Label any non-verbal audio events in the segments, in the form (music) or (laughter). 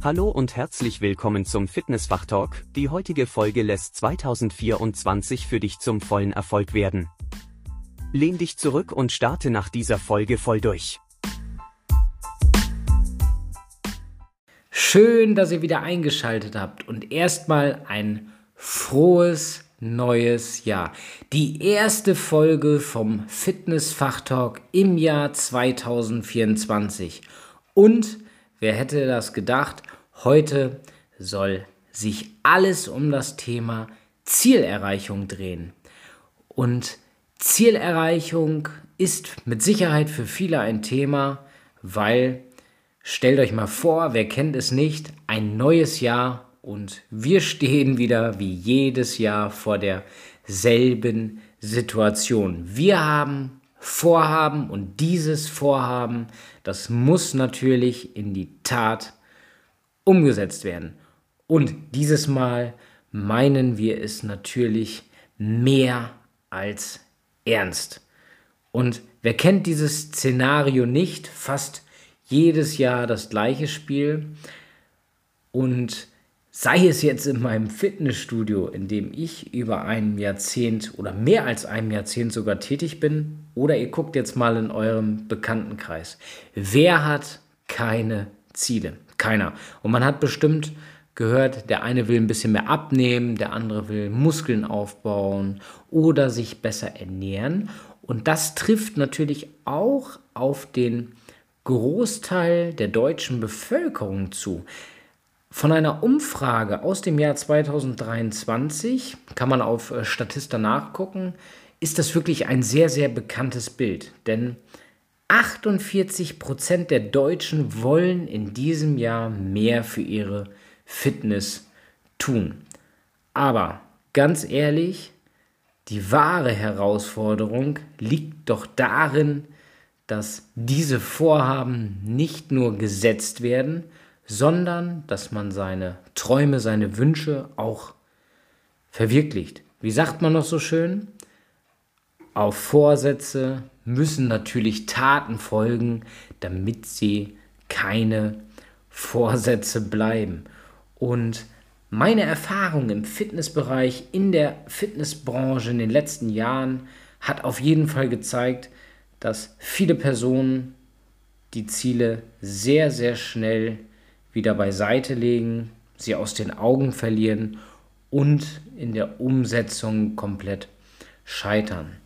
Hallo und herzlich willkommen zum Fitnessfachtalk. Die heutige Folge lässt 2024 für dich zum vollen Erfolg werden. Lehn dich zurück und starte nach dieser Folge voll durch. Schön, dass ihr wieder eingeschaltet habt und erstmal ein frohes neues Jahr. Die erste Folge vom Fitnessfachtalk im Jahr 2024. Und wer hätte das gedacht, heute soll sich alles um das Thema Zielerreichung drehen. Und Zielerreichung ist mit Sicherheit für viele ein Thema, weil stellt euch mal vor, wer kennt es nicht, ein neues Jahr und wir stehen wieder wie jedes Jahr vor derselben Situation. Wir haben Vorhaben und dieses Vorhaben, das muss natürlich in die Tat umgesetzt werden. Und dieses Mal meinen wir es natürlich mehr als ernst. Und wer kennt dieses Szenario nicht? Fast jedes Jahr das gleiche Spiel. Und sei es jetzt in meinem Fitnessstudio, in dem ich über ein Jahrzehnt oder mehr als ein Jahrzehnt sogar tätig bin, oder ihr guckt jetzt mal in eurem Bekanntenkreis. Wer hat keine Ziele? Keiner. Und man hat bestimmt gehört, der eine will ein bisschen mehr abnehmen, der andere will Muskeln aufbauen oder sich besser ernähren. Und das trifft natürlich auch auf den Großteil der deutschen Bevölkerung zu. Von einer Umfrage aus dem Jahr 2023 kann man auf äh, Statista nachgucken, ist das wirklich ein sehr, sehr bekanntes Bild. Denn 48 Prozent der Deutschen wollen in diesem Jahr mehr für ihre Fitness tun. Aber ganz ehrlich, die wahre Herausforderung liegt doch darin, dass diese Vorhaben nicht nur gesetzt werden, sondern dass man seine Träume, seine Wünsche auch verwirklicht. Wie sagt man noch so schön? Auf Vorsätze müssen natürlich Taten folgen, damit sie keine Vorsätze bleiben. Und meine Erfahrung im Fitnessbereich, in der Fitnessbranche in den letzten Jahren hat auf jeden Fall gezeigt, dass viele Personen die Ziele sehr, sehr schnell wieder beiseite legen, sie aus den Augen verlieren und in der Umsetzung komplett scheitern.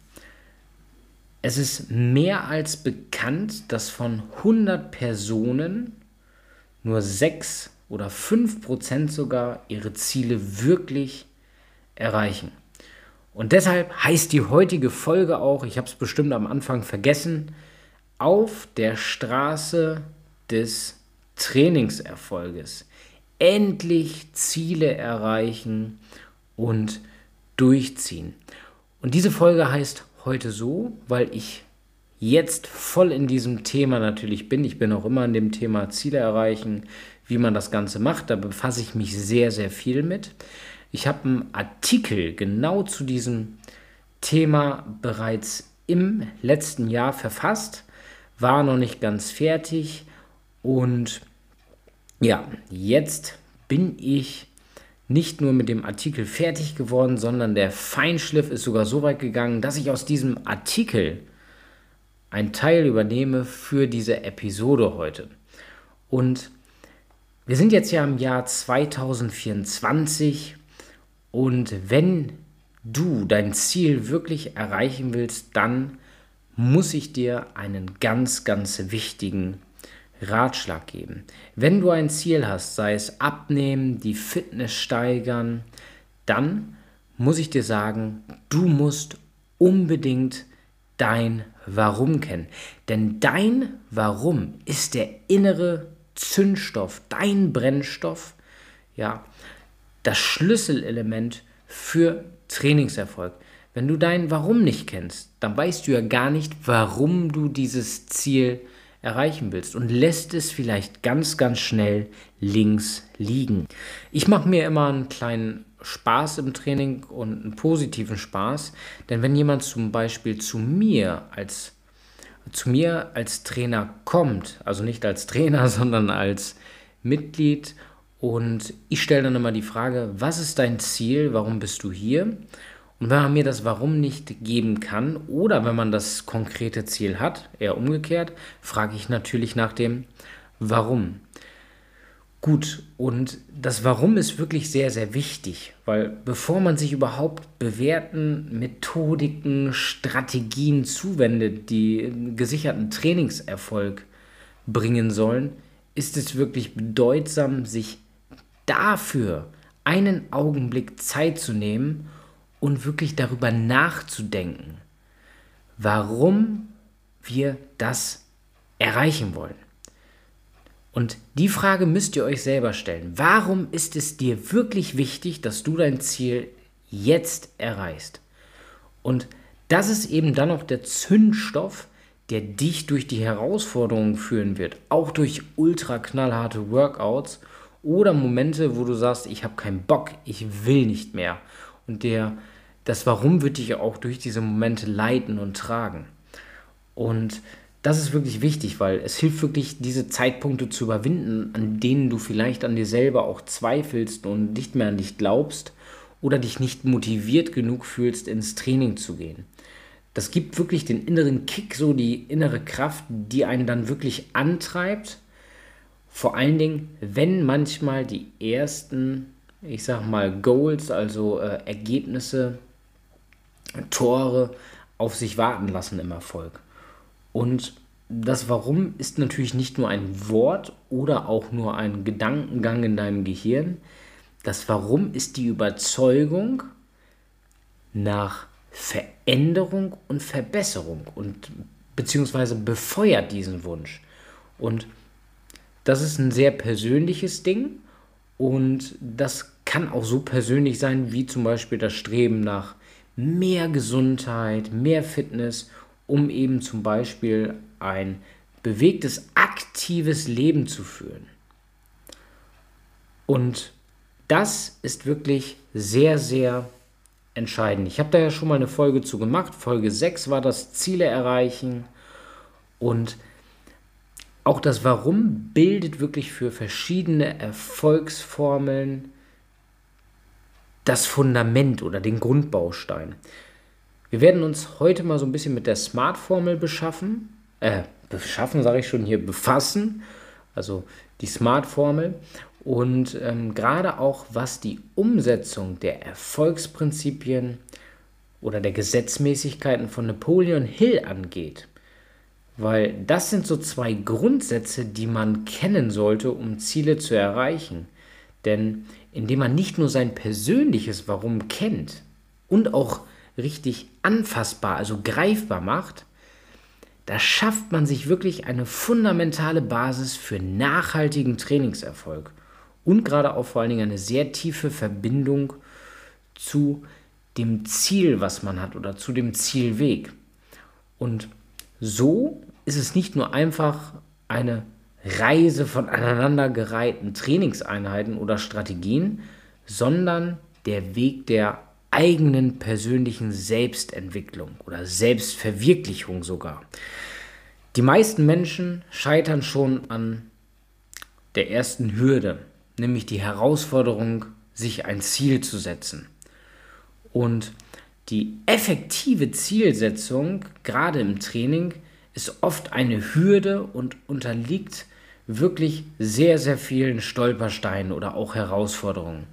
Es ist mehr als bekannt, dass von 100 Personen nur 6 oder 5 Prozent sogar ihre Ziele wirklich erreichen. Und deshalb heißt die heutige Folge auch, ich habe es bestimmt am Anfang vergessen, auf der Straße des Trainingserfolges. Endlich Ziele erreichen und durchziehen. Und diese Folge heißt heute so, weil ich jetzt voll in diesem Thema natürlich bin. Ich bin auch immer in dem Thema Ziele erreichen, wie man das Ganze macht. Da befasse ich mich sehr, sehr viel mit. Ich habe einen Artikel genau zu diesem Thema bereits im letzten Jahr verfasst, war noch nicht ganz fertig und ja, jetzt bin ich nicht nur mit dem Artikel fertig geworden, sondern der Feinschliff ist sogar so weit gegangen, dass ich aus diesem Artikel einen Teil übernehme für diese Episode heute. Und wir sind jetzt ja im Jahr 2024 und wenn du dein Ziel wirklich erreichen willst, dann muss ich dir einen ganz, ganz wichtigen Ratschlag geben. Wenn du ein Ziel hast, sei es abnehmen, die Fitness steigern, dann muss ich dir sagen, du musst unbedingt dein Warum kennen. Denn dein Warum ist der innere Zündstoff, dein Brennstoff, ja, das Schlüsselelement für Trainingserfolg. Wenn du dein Warum nicht kennst, dann weißt du ja gar nicht, warum du dieses Ziel erreichen willst und lässt es vielleicht ganz, ganz schnell links liegen. Ich mache mir immer einen kleinen Spaß im Training und einen positiven Spaß, denn wenn jemand zum Beispiel zu mir als zu mir als Trainer kommt, also nicht als Trainer, (laughs) sondern als Mitglied und ich stelle dann immer die Frage, was ist dein Ziel, warum bist du hier? Und wenn man mir das Warum nicht geben kann oder wenn man das konkrete Ziel hat, eher umgekehrt, frage ich natürlich nach dem Warum. Gut, und das Warum ist wirklich sehr, sehr wichtig, weil bevor man sich überhaupt bewährten Methodiken, Strategien zuwendet, die gesicherten Trainingserfolg bringen sollen, ist es wirklich bedeutsam, sich dafür einen Augenblick Zeit zu nehmen und wirklich darüber nachzudenken, warum wir das erreichen wollen. Und die Frage müsst ihr euch selber stellen. Warum ist es dir wirklich wichtig, dass du dein Ziel jetzt erreichst? Und das ist eben dann auch der Zündstoff, der dich durch die Herausforderungen führen wird, auch durch ultra knallharte Workouts oder Momente, wo du sagst, ich habe keinen Bock, ich will nicht mehr. Und der, das Warum wird dich auch durch diese Momente leiten und tragen. Und das ist wirklich wichtig, weil es hilft wirklich, diese Zeitpunkte zu überwinden, an denen du vielleicht an dir selber auch zweifelst und nicht mehr an dich glaubst oder dich nicht motiviert genug fühlst, ins Training zu gehen. Das gibt wirklich den inneren Kick, so die innere Kraft, die einen dann wirklich antreibt vor allen Dingen, wenn manchmal die ersten, ich sag mal, Goals, also äh, Ergebnisse, Tore auf sich warten lassen im Erfolg. Und das Warum ist natürlich nicht nur ein Wort oder auch nur ein Gedankengang in deinem Gehirn. Das Warum ist die Überzeugung nach Veränderung und Verbesserung und beziehungsweise befeuert diesen Wunsch. Und das ist ein sehr persönliches Ding und das kann auch so persönlich sein wie zum Beispiel das Streben nach mehr Gesundheit, mehr Fitness, um eben zum Beispiel ein bewegtes, aktives Leben zu führen. Und das ist wirklich sehr, sehr entscheidend. Ich habe da ja schon mal eine Folge zu gemacht. Folge 6 war das Ziele erreichen. Und auch das Warum bildet wirklich für verschiedene Erfolgsformeln das Fundament oder den Grundbaustein. Wir werden uns heute mal so ein bisschen mit der Smart-Formel beschaffen, äh, beschaffen sage ich schon hier, befassen, also die Smart-Formel und ähm, gerade auch was die Umsetzung der Erfolgsprinzipien oder der Gesetzmäßigkeiten von Napoleon Hill angeht. Weil das sind so zwei Grundsätze, die man kennen sollte, um Ziele zu erreichen. Denn indem man nicht nur sein persönliches Warum kennt und auch richtig anfassbar, also greifbar macht, da schafft man sich wirklich eine fundamentale Basis für nachhaltigen Trainingserfolg und gerade auch vor allen Dingen eine sehr tiefe Verbindung zu dem Ziel, was man hat oder zu dem Zielweg. Und so ist es nicht nur einfach eine Reise von aneinandergereihten Trainingseinheiten oder Strategien, sondern der Weg der eigenen persönlichen Selbstentwicklung oder Selbstverwirklichung sogar. Die meisten Menschen scheitern schon an der ersten Hürde, nämlich die Herausforderung, sich ein Ziel zu setzen. Und die effektive Zielsetzung, gerade im Training, ist oft eine Hürde und unterliegt wirklich sehr, sehr vielen Stolpersteinen oder auch Herausforderungen.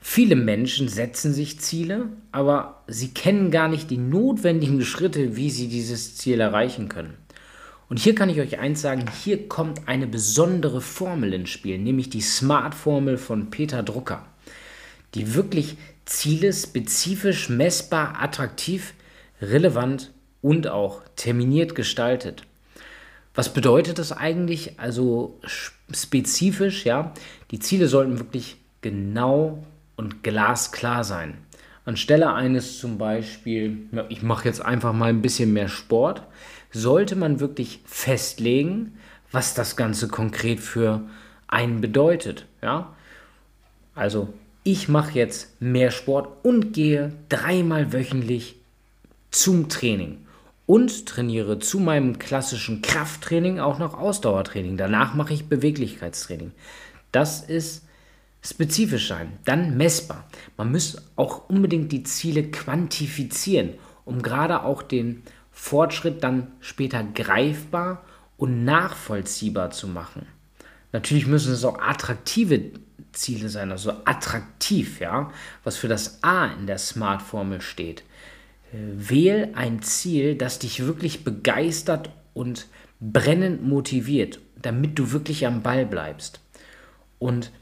Viele Menschen setzen sich Ziele, aber sie kennen gar nicht die notwendigen Schritte, wie sie dieses Ziel erreichen können. Und hier kann ich euch eins sagen, hier kommt eine besondere Formel ins Spiel, nämlich die Smart-Formel von Peter Drucker, die wirklich Ziele spezifisch, messbar, attraktiv, relevant und auch terminiert gestaltet. Was bedeutet das eigentlich? Also spezifisch, ja, die Ziele sollten wirklich genau und glasklar sein. Anstelle eines zum Beispiel, ich mache jetzt einfach mal ein bisschen mehr Sport, sollte man wirklich festlegen, was das Ganze konkret für einen bedeutet. Ja? Also ich mache jetzt mehr Sport und gehe dreimal wöchentlich zum Training und trainiere zu meinem klassischen Krafttraining auch noch Ausdauertraining. Danach mache ich Beweglichkeitstraining. Das ist spezifisch sein, dann messbar. Man muss auch unbedingt die Ziele quantifizieren, um gerade auch den Fortschritt dann später greifbar und nachvollziehbar zu machen. Natürlich müssen es auch attraktive Ziele sein, also attraktiv, ja, was für das A in der Smart-Formel steht. Äh, wähl ein Ziel, das dich wirklich begeistert und brennend motiviert, damit du wirklich am Ball bleibst. Und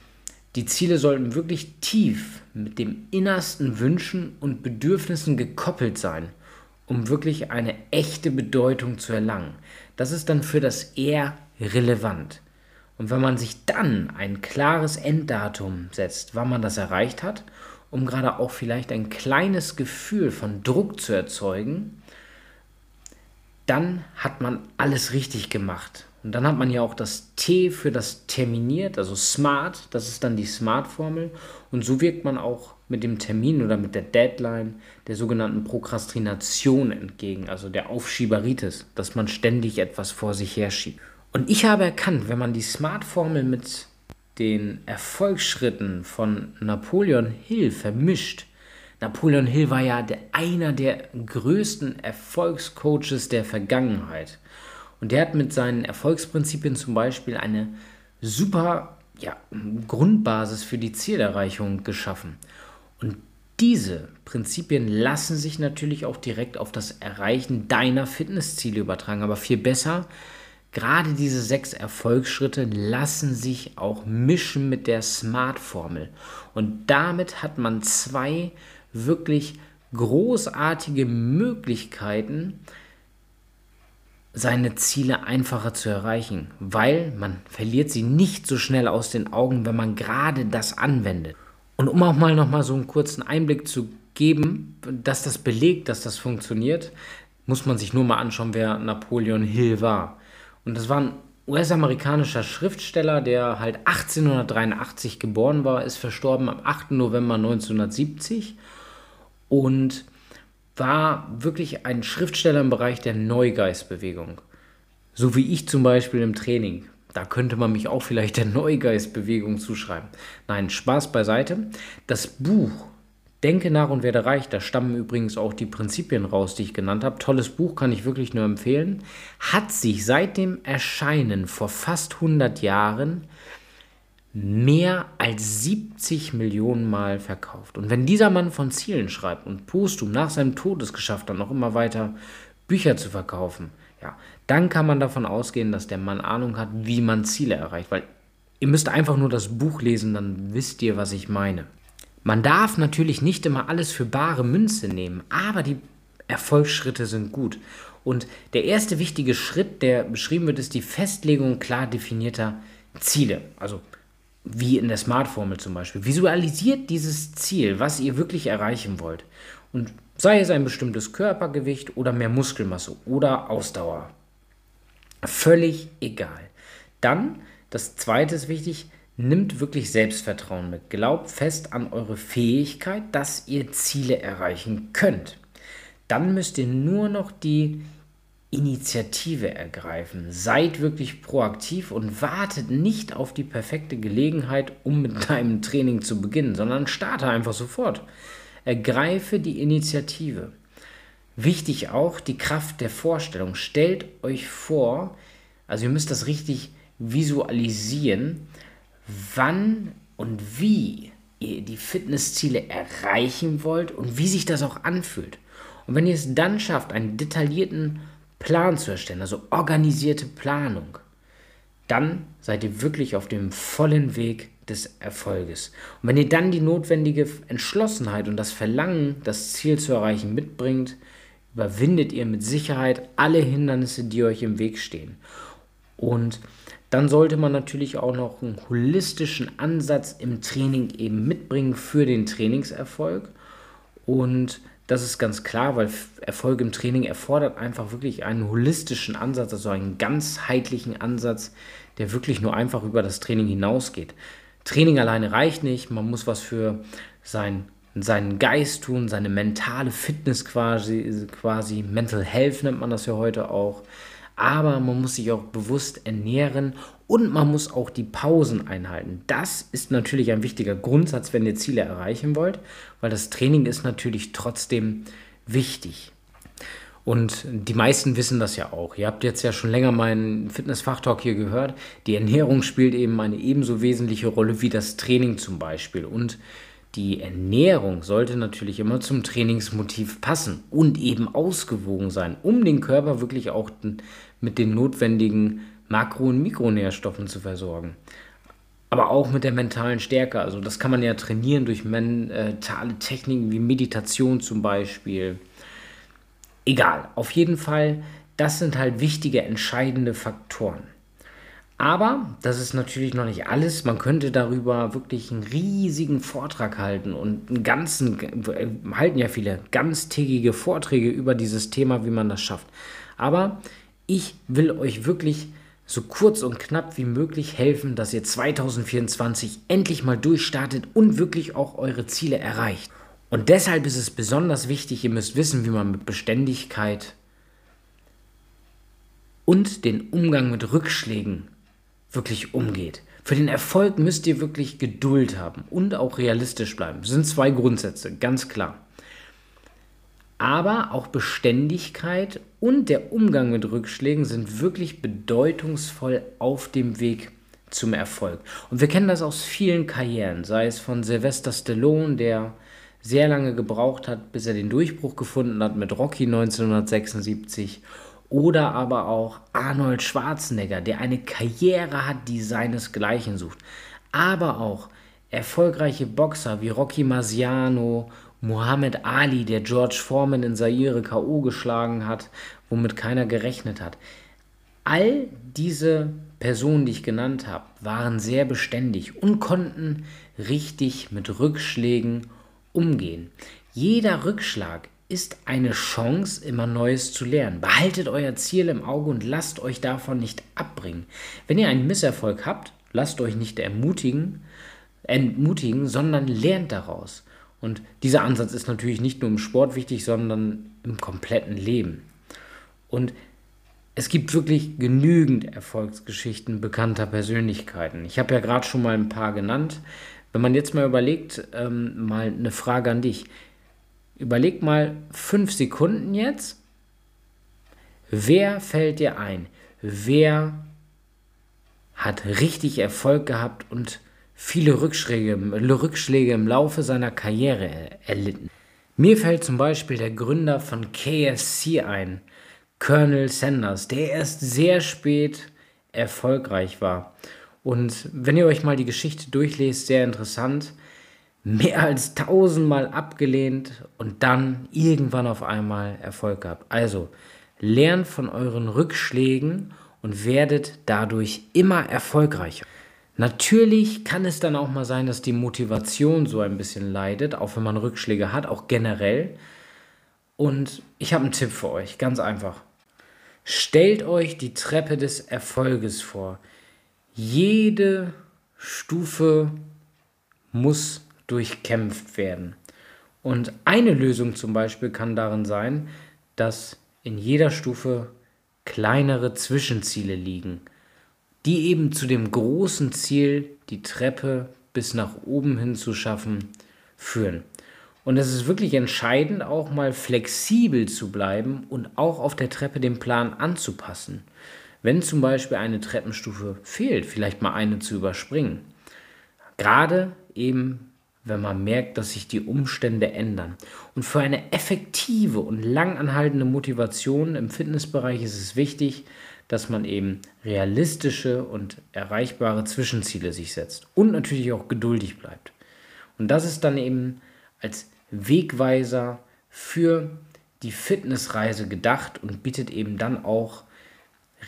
die Ziele sollten wirklich tief mit dem innersten Wünschen und Bedürfnissen gekoppelt sein, um wirklich eine echte Bedeutung zu erlangen. Das ist dann für das eher relevant. Und wenn man sich dann ein klares Enddatum setzt, wann man das erreicht hat, um gerade auch vielleicht ein kleines Gefühl von Druck zu erzeugen, dann hat man alles richtig gemacht. Und dann hat man ja auch das T für das terminiert, also smart, das ist dann die Smart-Formel. Und so wirkt man auch mit dem Termin oder mit der Deadline der sogenannten Prokrastination entgegen, also der Aufschieberitis, dass man ständig etwas vor sich herschiebt. Und ich habe erkannt, wenn man die Smart-Formel mit den Erfolgsschritten von Napoleon Hill vermischt, Napoleon Hill war ja der, einer der größten Erfolgscoaches der Vergangenheit. Und der hat mit seinen Erfolgsprinzipien zum Beispiel eine super ja, Grundbasis für die Zielerreichung geschaffen. Und diese Prinzipien lassen sich natürlich auch direkt auf das Erreichen deiner Fitnessziele übertragen. Aber viel besser, Gerade diese sechs Erfolgsschritte lassen sich auch mischen mit der Smart-Formel. Und damit hat man zwei wirklich großartige Möglichkeiten, seine Ziele einfacher zu erreichen, weil man verliert sie nicht so schnell aus den Augen, wenn man gerade das anwendet. Und um auch mal noch mal so einen kurzen Einblick zu geben, dass das belegt, dass das funktioniert, muss man sich nur mal anschauen, wer Napoleon Hill war. Und das war ein US-amerikanischer Schriftsteller, der halt 1883 geboren war, ist verstorben am 8. November 1970 und war wirklich ein Schriftsteller im Bereich der Neugeistbewegung. So wie ich zum Beispiel im Training. Da könnte man mich auch vielleicht der Neugeistbewegung zuschreiben. Nein, Spaß beiseite. Das Buch Denke nach und werde reich, da stammen übrigens auch die Prinzipien raus, die ich genannt habe. Tolles Buch, kann ich wirklich nur empfehlen. Hat sich seit dem Erscheinen vor fast 100 Jahren mehr als 70 Millionen Mal verkauft. Und wenn dieser Mann von Zielen schreibt und Postum nach seinem Tod es geschafft hat, noch immer weiter Bücher zu verkaufen, ja, dann kann man davon ausgehen, dass der Mann Ahnung hat, wie man Ziele erreicht. Weil ihr müsst einfach nur das Buch lesen, dann wisst ihr, was ich meine. Man darf natürlich nicht immer alles für bare Münze nehmen, aber die Erfolgsschritte sind gut. Und der erste wichtige Schritt, der beschrieben wird, ist die Festlegung klar definierter Ziele. Also wie in der Smart-Formel zum Beispiel. Visualisiert dieses Ziel, was ihr wirklich erreichen wollt. Und sei es ein bestimmtes Körpergewicht oder mehr Muskelmasse oder Ausdauer. Völlig egal. Dann, das zweite ist wichtig, Nimmt wirklich Selbstvertrauen mit. Glaubt fest an eure Fähigkeit, dass ihr Ziele erreichen könnt. Dann müsst ihr nur noch die Initiative ergreifen. Seid wirklich proaktiv und wartet nicht auf die perfekte Gelegenheit, um mit (laughs) deinem Training zu beginnen, sondern starte einfach sofort. Ergreife die Initiative. Wichtig auch die Kraft der Vorstellung. Stellt euch vor, also ihr müsst das richtig visualisieren, wann und wie ihr die Fitnessziele erreichen wollt und wie sich das auch anfühlt. Und wenn ihr es dann schafft, einen detaillierten Plan zu erstellen, also organisierte Planung, dann seid ihr wirklich auf dem vollen Weg des Erfolges. Und wenn ihr dann die notwendige Entschlossenheit und das Verlangen, das Ziel zu erreichen, mitbringt, überwindet ihr mit Sicherheit alle Hindernisse, die euch im Weg stehen. Und dann sollte man natürlich auch noch einen holistischen Ansatz im Training eben mitbringen für den Trainingserfolg. Und das ist ganz klar, weil Erfolg im Training erfordert einfach wirklich einen holistischen Ansatz, also einen ganzheitlichen Ansatz, der wirklich nur einfach über das Training hinausgeht. Training alleine reicht nicht, man muss was für sein, seinen Geist tun, seine mentale Fitness quasi, quasi, Mental Health nennt man das ja heute auch aber man muss sich auch bewusst ernähren und man muss auch die Pausen einhalten. Das ist natürlich ein wichtiger Grundsatz, wenn ihr Ziele erreichen wollt, weil das Training ist natürlich trotzdem wichtig. Und die meisten wissen das ja auch. Ihr habt jetzt ja schon länger meinen Fitness-Fachtalk hier gehört. Die Ernährung spielt eben eine ebenso wesentliche Rolle wie das Training zum Beispiel. Und die Ernährung sollte natürlich immer zum Trainingsmotiv passen und eben ausgewogen sein, um den Körper wirklich auch mit den notwendigen Makro- und Mikronährstoffen zu versorgen. Aber auch mit der mentalen Stärke. Also das kann man ja trainieren durch mentale Techniken wie Meditation zum Beispiel Egal, auf jeden Fall, das sind halt wichtige, entscheidende Faktoren. Aber das ist natürlich noch nicht alles. Man könnte darüber wirklich einen riesigen Vortrag halten und einen ganzen, äh, halten ja viele ganztägige Vorträge über dieses Thema, wie man das schafft. Aber ich will euch wirklich so kurz und knapp wie möglich helfen, dass ihr 2024 endlich mal durchstartet und wirklich auch eure Ziele erreicht. Und deshalb ist es besonders wichtig, ihr müsst wissen, wie man mit Beständigkeit und den Umgang mit Rückschlägen wirklich umgeht. Für den Erfolg müsst ihr wirklich Geduld haben und auch realistisch bleiben. Das sind zwei Grundsätze, ganz klar. Aber auch Beständigkeit und der Umgang mit Rückschlägen sind wirklich bedeutungsvoll auf dem Weg zum Erfolg. Und wir kennen das aus vielen Karrieren, sei es von Sylvester Stallone, der sehr lange gebraucht hat, bis er den Durchbruch gefunden hat mit Rocky 1976. Oder aber auch Arnold Schwarzenegger, der eine Karriere hat, die seinesgleichen sucht. Aber auch erfolgreiche Boxer wie Rocky Marciano, Muhammad Ali, der George Foreman in Zaire K.O. geschlagen hat, womit keiner gerechnet hat. All diese Personen, die ich genannt habe, waren sehr beständig und konnten richtig mit Rückschlägen umgehen. Jeder Rückschlag ist eine Chance, immer Neues zu lernen. Behaltet euer Ziel im Auge und lasst euch davon nicht abbringen. Wenn ihr einen Misserfolg habt, lasst euch nicht ermutigen, entmutigen, sondern lernt daraus. Und dieser Ansatz ist natürlich nicht nur im Sport wichtig, sondern im kompletten Leben. Und es gibt wirklich genügend Erfolgsgeschichten bekannter Persönlichkeiten. Ich habe ja gerade schon mal ein paar genannt. Wenn man jetzt mal überlegt, ähm, mal eine Frage an dich. Überleg mal fünf Sekunden jetzt. Wer fällt dir ein? Wer hat richtig Erfolg gehabt und viele Rückschläge, Rückschläge im Laufe seiner Karriere erlitten? Mir fällt zum Beispiel der Gründer von KFC ein, Colonel Sanders, der erst sehr spät erfolgreich war. Und wenn ihr euch mal die Geschichte durchlest, sehr interessant. Mehr als tausendmal abgelehnt und dann irgendwann auf einmal Erfolg gehabt. Also lernt von euren Rückschlägen und werdet dadurch immer erfolgreicher. Natürlich kann es dann auch mal sein, dass die Motivation so ein bisschen leidet, auch wenn man Rückschläge hat, auch generell. Und ich habe einen Tipp für euch, ganz einfach. Stellt euch die Treppe des Erfolges vor. Jede Stufe muss durchkämpft werden. Und eine Lösung zum Beispiel kann darin sein, dass in jeder Stufe kleinere Zwischenziele liegen, die eben zu dem großen Ziel, die Treppe bis nach oben hin zu schaffen, führen. Und es ist wirklich entscheidend, auch mal flexibel zu bleiben und auch auf der Treppe den Plan anzupassen. Wenn zum Beispiel eine Treppenstufe fehlt, vielleicht mal eine zu überspringen. Gerade eben, wenn man merkt, dass sich die Umstände ändern. Und für eine effektive und langanhaltende Motivation im Fitnessbereich ist es wichtig, dass man eben realistische und erreichbare Zwischenziele sich setzt und natürlich auch geduldig bleibt. Und das ist dann eben als Wegweiser für die Fitnessreise gedacht und bietet eben dann auch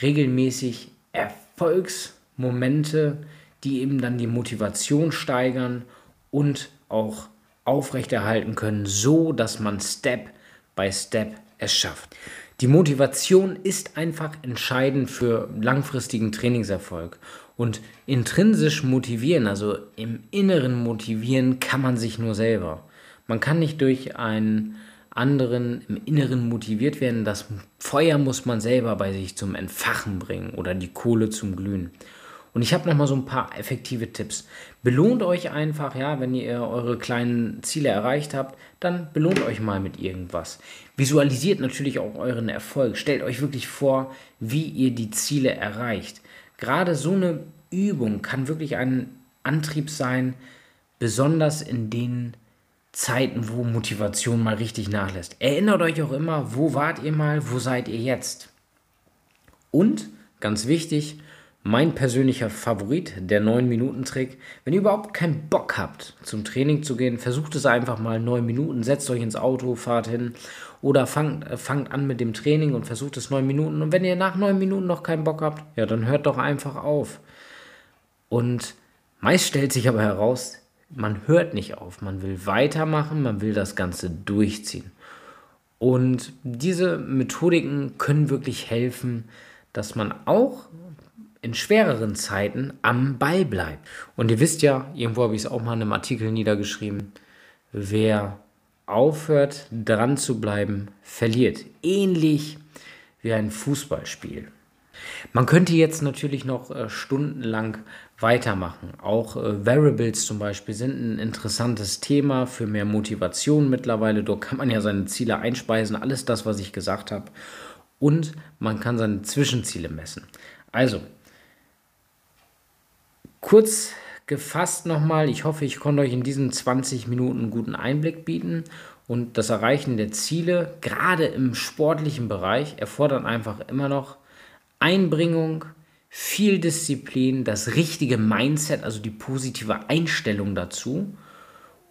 regelmäßig Erfolgsmomente, die eben dann die Motivation steigern und auch aufrechterhalten können, so dass man Step by Step es schafft. Die Motivation ist einfach entscheidend für langfristigen Trainingserfolg. Und intrinsisch motivieren, also im Inneren motivieren, kann man sich nur selber. Man kann nicht durch ein anderen im Inneren motiviert werden. Das Feuer muss man selber bei sich zum Entfachen bringen oder die Kohle zum Glühen. Und ich habe noch mal so ein paar effektive Tipps. Belohnt euch einfach, ja, wenn ihr eure kleinen Ziele erreicht habt, dann belohnt euch mal mit irgendwas. Visualisiert natürlich auch euren Erfolg. Stellt euch wirklich vor, wie ihr die Ziele erreicht. Gerade so eine Übung kann wirklich ein Antrieb sein, besonders in den Zeiten, wo Motivation mal richtig nachlässt. Erinnert euch auch immer, wo wart ihr mal, wo seid ihr jetzt? Und, ganz wichtig, mein persönlicher Favorit, der 9-Minuten-Trick. Wenn ihr überhaupt keinen Bock habt, zum Training zu gehen, versucht es einfach mal 9 Minuten, setzt euch ins Auto, fahrt hin oder fangt, äh, fangt an mit dem Training und versucht es 9 Minuten. Und wenn ihr nach 9 Minuten noch keinen Bock habt, ja, dann hört doch einfach auf. Und meist stellt sich aber heraus, man hört nicht auf, man will weitermachen, man will das Ganze durchziehen. Und diese Methodiken können wirklich helfen, dass man auch in schwereren Zeiten am Ball bleibt. Und ihr wisst ja, irgendwo habe ich es auch mal in einem Artikel niedergeschrieben, wer aufhört dran zu bleiben, verliert. Ähnlich wie ein Fußballspiel. Man könnte jetzt natürlich noch äh, stundenlang weitermachen. Auch äh, Variables zum Beispiel sind ein interessantes Thema für mehr Motivation mittlerweile. Dort kann man ja seine Ziele einspeisen, alles das, was ich gesagt habe. Und man kann seine Zwischenziele messen. Also, kurz gefasst nochmal, ich hoffe, ich konnte euch in diesen 20 Minuten einen guten Einblick bieten. Und das Erreichen der Ziele, gerade im sportlichen Bereich, erfordert einfach immer noch Einbringung, viel Disziplin, das richtige Mindset, also die positive Einstellung dazu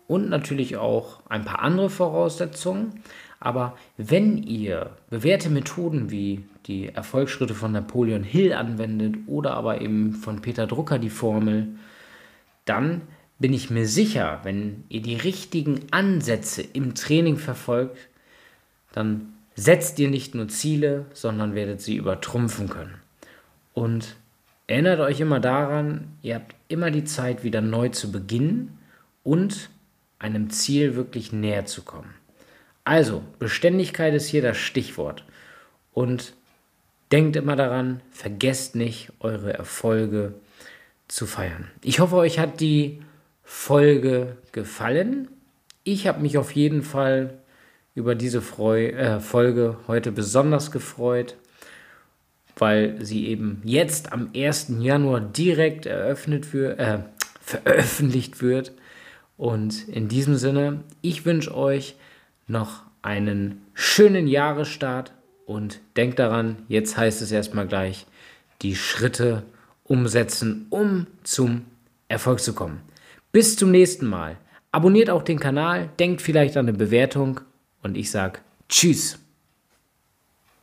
und natürlich auch ein paar andere Voraussetzungen. Aber wenn ihr bewährte Methoden wie die Erfolgsschritte von Napoleon Hill anwendet oder aber eben von Peter Drucker die Formel, dann bin ich mir sicher, wenn ihr die richtigen Ansätze im Training verfolgt, dann setzt ihr nicht nur Ziele, sondern werdet sie übertrumpfen können. Und erinnert euch immer daran, ihr habt immer die Zeit, wieder neu zu beginnen und einem Ziel wirklich näher zu kommen. Also, Beständigkeit ist hier das Stichwort. Und denkt immer daran, vergesst nicht, eure Erfolge zu feiern. Ich hoffe, euch hat die Folge gefallen. Ich habe mich auf jeden Fall über diese Freu äh, Folge heute besonders gefreut, weil sie eben jetzt am 1. Januar direkt eröffnet wird, äh, veröffentlicht wird. Und in diesem Sinne, ich wünsche euch noch einen schönen Jahresstart und denkt daran, jetzt heißt es erstmal gleich, die Schritte umsetzen, um zum Erfolg zu kommen. Bis zum nächsten Mal. Abonniert auch den Kanal, denkt vielleicht an eine Bewertung und ich sage Tschüss.